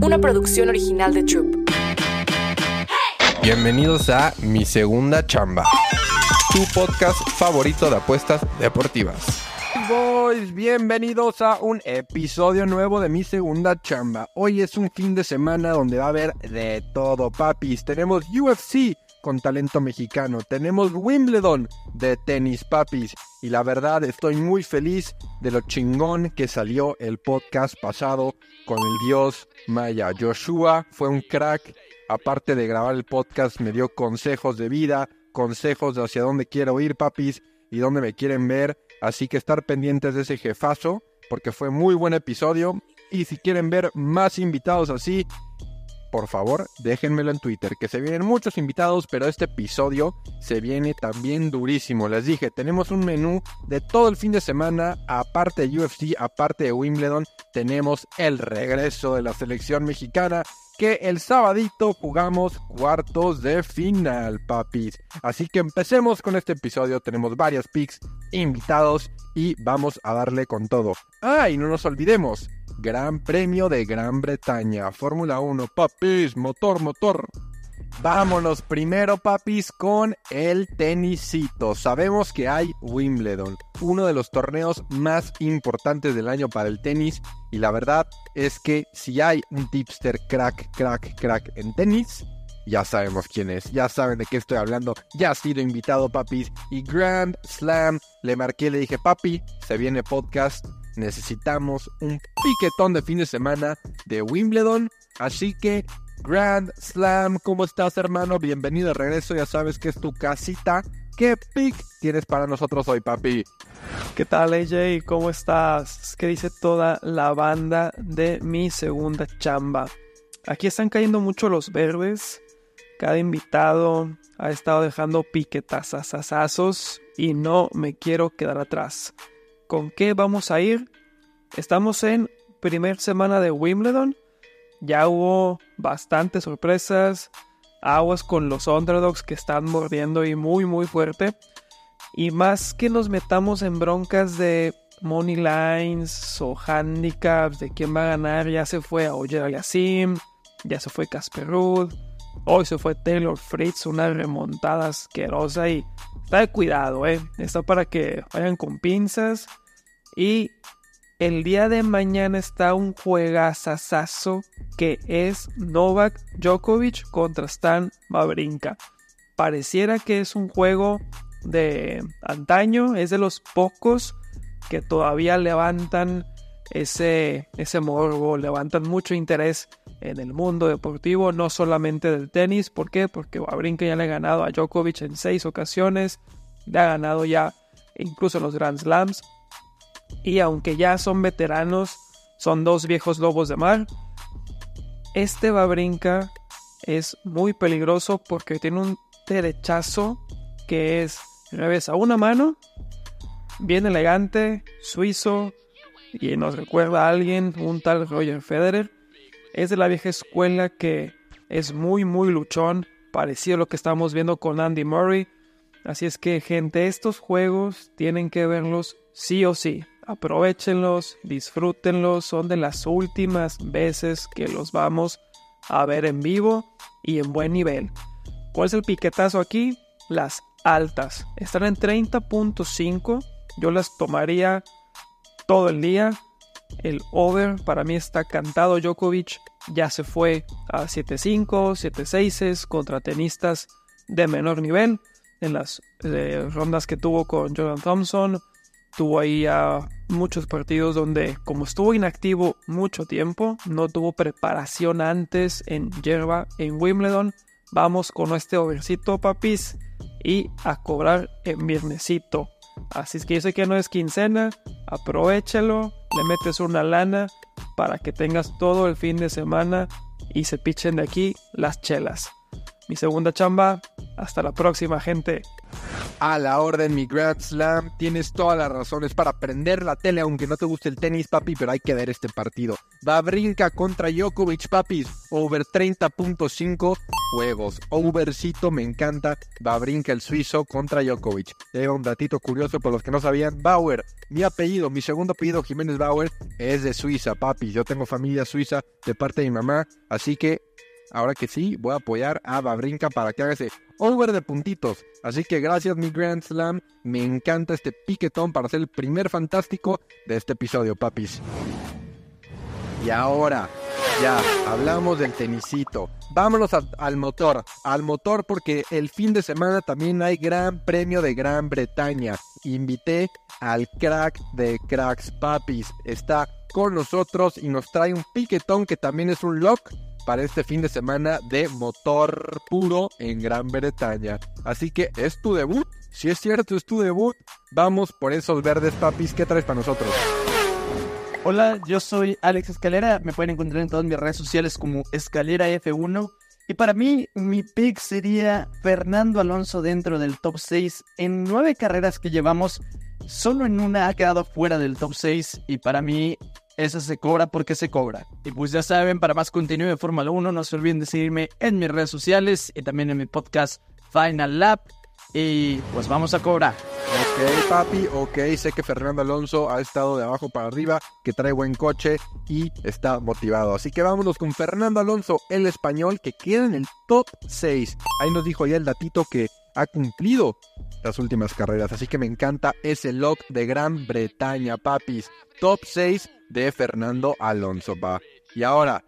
una producción original de Troop. Bienvenidos a Mi Segunda Chamba, tu podcast favorito de apuestas deportivas. Boys, bienvenidos a un episodio nuevo de Mi Segunda Chamba. Hoy es un fin de semana donde va a haber de todo, papis. Tenemos UFC con talento mexicano, tenemos Wimbledon de tenis, papis. Y la verdad estoy muy feliz de lo chingón que salió el podcast pasado con el dios Maya. Joshua fue un crack. Aparte de grabar el podcast, me dio consejos de vida, consejos de hacia dónde quiero ir, papis, y dónde me quieren ver. Así que estar pendientes de ese jefazo, porque fue muy buen episodio. Y si quieren ver más invitados así, por favor, déjenmelo en Twitter, que se vienen muchos invitados, pero este episodio se viene también durísimo. Les dije, tenemos un menú de todo el fin de semana, aparte de UFC, aparte de Wimbledon, tenemos el regreso de la selección mexicana, que el sabadito jugamos cuartos de final, papis. Así que empecemos con este episodio, tenemos varias picks, invitados y vamos a darle con todo. Ah, y no nos olvidemos, Gran Premio de Gran Bretaña, Fórmula 1, papis, motor, motor. Vámonos primero, papis, con el tenisito. Sabemos que hay Wimbledon, uno de los torneos más importantes del año para el tenis. Y la verdad es que si hay un tipster crack, crack, crack en tenis, ya sabemos quién es, ya saben de qué estoy hablando, ya ha sido invitado, papis. Y Grand Slam, le marqué, le dije, papi, se viene podcast, necesitamos un piquetón de fin de semana de Wimbledon. Así que, Grand Slam, ¿cómo estás, hermano? Bienvenido de regreso, ya sabes que es tu casita. ¿Qué pick tienes para nosotros hoy, papi? ¿Qué tal, AJ? ¿Cómo estás? ¿Qué dice toda la banda de mi segunda chamba? Aquí están cayendo mucho los verdes. Cada invitado ha estado dejando piquetazazazazos y no me quiero quedar atrás. ¿Con qué vamos a ir? Estamos en primer semana de Wimbledon. Ya hubo bastantes sorpresas. Aguas con los underdogs que están mordiendo y muy muy fuerte. Y más que nos metamos en broncas de money lines o handicaps de quién va a ganar, ya se fue a Oyer Yassim, ya se fue Casper Ruud, hoy se fue Taylor Fritz, una remontada asquerosa y está de cuidado, eh. Está para que vayan con pinzas. Y el día de mañana está un juegazazazo que es Novak Djokovic contra Stan Wawrinka. Pareciera que es un juego de antaño, es de los pocos que todavía levantan ese, ese morbo, levantan mucho interés en el mundo deportivo, no solamente del tenis. ¿Por qué? Porque Wawrinka ya le ha ganado a Djokovic en seis ocasiones, le ha ganado ya incluso en los Grand Slams. Y aunque ya son veteranos, son dos viejos lobos de mar. Este Wawrinka es muy peligroso porque tiene un derechazo que es revés a una mano, bien elegante, suizo, y nos recuerda a alguien, un tal Roger Federer. Es de la vieja escuela que es muy, muy luchón, parecido a lo que estamos viendo con Andy Murray. Así es que, gente, estos juegos tienen que verlos sí o sí. Aprovechenlos, disfrútenlos, son de las últimas veces que los vamos a ver en vivo y en buen nivel. ¿Cuál es el piquetazo aquí? Las altas. Están en 30.5. Yo las tomaría todo el día. El over para mí está cantado. Djokovic ya se fue a 7-5, 7-6 contra tenistas de menor nivel en las eh, rondas que tuvo con Jordan Thompson. Tuvo ahí a muchos partidos donde, como estuvo inactivo mucho tiempo, no tuvo preparación antes en yerba en Wimbledon. Vamos con este overcito, papis, y a cobrar en viernesito. Así es que yo sé que no es quincena, aprovechalo, le metes una lana para que tengas todo el fin de semana y se pichen de aquí las chelas. Mi segunda chamba, hasta la próxima gente. A la orden, mi Grand Slam. Tienes todas las razones para prender la tele, aunque no te guste el tenis, papi, pero hay que ver este partido. Babrinka contra Djokovic, papis. Over 30.5 juegos. Overcito, me encanta. Babrinka, el suizo, contra Djokovic. Lleva un datito curioso por los que no sabían. Bauer, mi apellido, mi segundo apellido, Jiménez Bauer, es de Suiza, papis. Yo tengo familia suiza de parte de mi mamá, así que ahora que sí, voy a apoyar a Babrinka para que haga ese over de puntitos. Así que gracias mi Grand Slam, me encanta este piquetón para ser el primer fantástico de este episodio, papis. Y ahora, ya, hablamos del tenisito. Vámonos al motor, al motor porque el fin de semana también hay Gran Premio de Gran Bretaña. Invité al crack de cracks, papis. Está con nosotros y nos trae un piquetón que también es un lock para este fin de semana de motor puro en Gran Bretaña. Así que es tu debut. Si es cierto, es tu debut. Vamos por esos verdes papis. ¿Qué traes para nosotros? Hola, yo soy Alex Escalera. Me pueden encontrar en todas mis redes sociales como Escalera F1. Y para mí, mi pick sería Fernando Alonso dentro del top 6. En nueve carreras que llevamos, solo en una ha quedado fuera del top 6. Y para mí, esa se cobra porque se cobra. Y pues ya saben, para más contenido de Fórmula 1, no se olviden de seguirme en mis redes sociales y también en mi podcast Final Lap. Y pues vamos a cobrar. Ok, papi, ok. Sé que Fernando Alonso ha estado de abajo para arriba, que trae buen coche y está motivado. Así que vámonos con Fernando Alonso, el español, que queda en el top 6. Ahí nos dijo ya el datito que ha cumplido las últimas carreras. Así que me encanta ese lock de Gran Bretaña, papis. Top 6 de Fernando Alonso, va. Y ahora,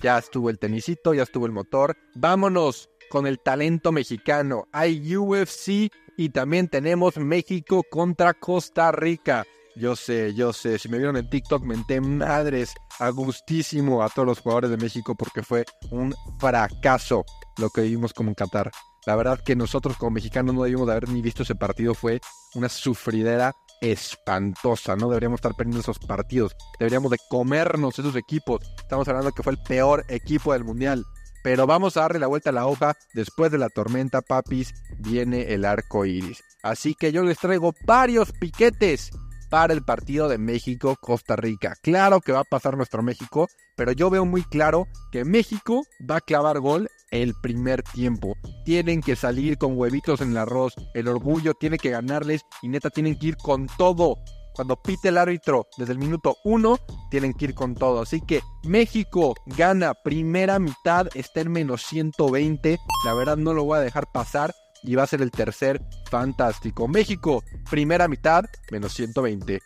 ya estuvo el tenisito, ya estuvo el motor. Vámonos con el talento mexicano. Hay UFC y también tenemos México contra Costa Rica. Yo sé, yo sé, si me vieron en TikTok menté madres a gustísimo a todos los jugadores de México porque fue un fracaso lo que vimos como en Qatar. La verdad que nosotros como mexicanos no debimos de haber ni visto ese partido, fue una sufridera espantosa. No deberíamos estar perdiendo esos partidos. Deberíamos de comernos esos equipos. Estamos hablando que fue el peor equipo del mundial. Pero vamos a darle la vuelta a la hoja. Después de la tormenta, papis, viene el arco iris. Así que yo les traigo varios piquetes para el partido de México-Costa Rica. Claro que va a pasar nuestro México, pero yo veo muy claro que México va a clavar gol el primer tiempo. Tienen que salir con huevitos en el arroz. El orgullo tiene que ganarles y neta tienen que ir con todo. Cuando pite el árbitro desde el minuto 1, tienen que ir con todo. Así que México gana primera mitad, está en menos 120. La verdad no lo voy a dejar pasar y va a ser el tercer fantástico. México, primera mitad, menos 120.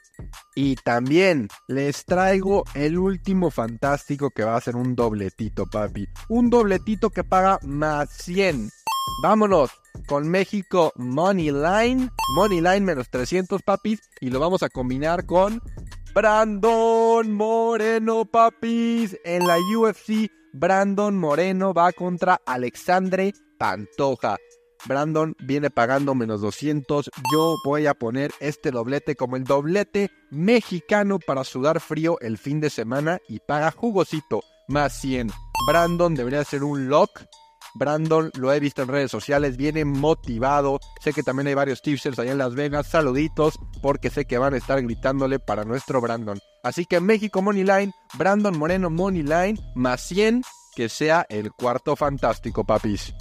Y también les traigo el último fantástico que va a ser un dobletito, papi. Un dobletito que paga más 100. Vámonos con México Money Line. Money Line menos 300, papis. Y lo vamos a combinar con Brandon Moreno, papis. En la UFC, Brandon Moreno va contra Alexandre Pantoja. Brandon viene pagando menos 200. Yo voy a poner este doblete como el doblete mexicano para sudar frío el fin de semana y paga jugosito más 100. Brandon debería ser un lock. Brandon lo he visto en redes sociales, viene motivado. Sé que también hay varios tipsters allá en Las Vegas. Saluditos, porque sé que van a estar gritándole para nuestro Brandon. Así que México Money Line, Brandon Moreno Money Line, más 100, que sea el cuarto fantástico, papis.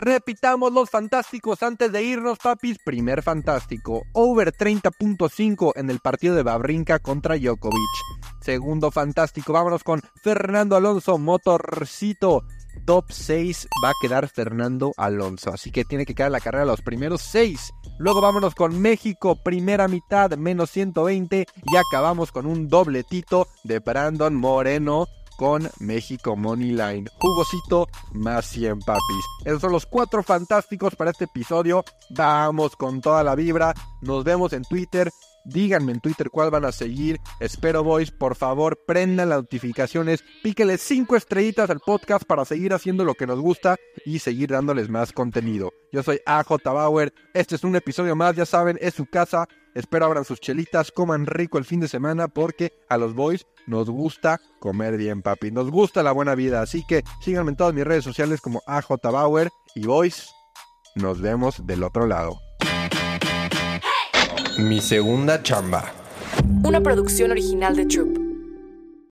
Repitamos los fantásticos antes de irnos, papis. Primer fantástico, over 30.5 en el partido de Babrinka contra Djokovic. Segundo fantástico, vámonos con Fernando Alonso, motorcito. Top 6 va a quedar Fernando Alonso, así que tiene que quedar la carrera los primeros 6. Luego vámonos con México, primera mitad, menos 120. Y acabamos con un dobletito de Brandon Moreno con México Money Line. Jugosito más 100 papis. Esos son los cuatro fantásticos para este episodio. Vamos con toda la vibra. Nos vemos en Twitter. Díganme en Twitter cuál van a seguir. Espero, boys, por favor, prendan las notificaciones. Píquele 5 estrellitas al podcast para seguir haciendo lo que nos gusta y seguir dándoles más contenido. Yo soy AJ Bauer. Este es un episodio más, ya saben, es su casa. Espero abran sus chelitas, coman rico el fin de semana porque a los boys nos gusta comer bien, papi. Nos gusta la buena vida. Así que síganme en todas mis redes sociales como AJ Bauer y boys. Nos vemos del otro lado. Mi segunda chamba. Una producción original de Troop.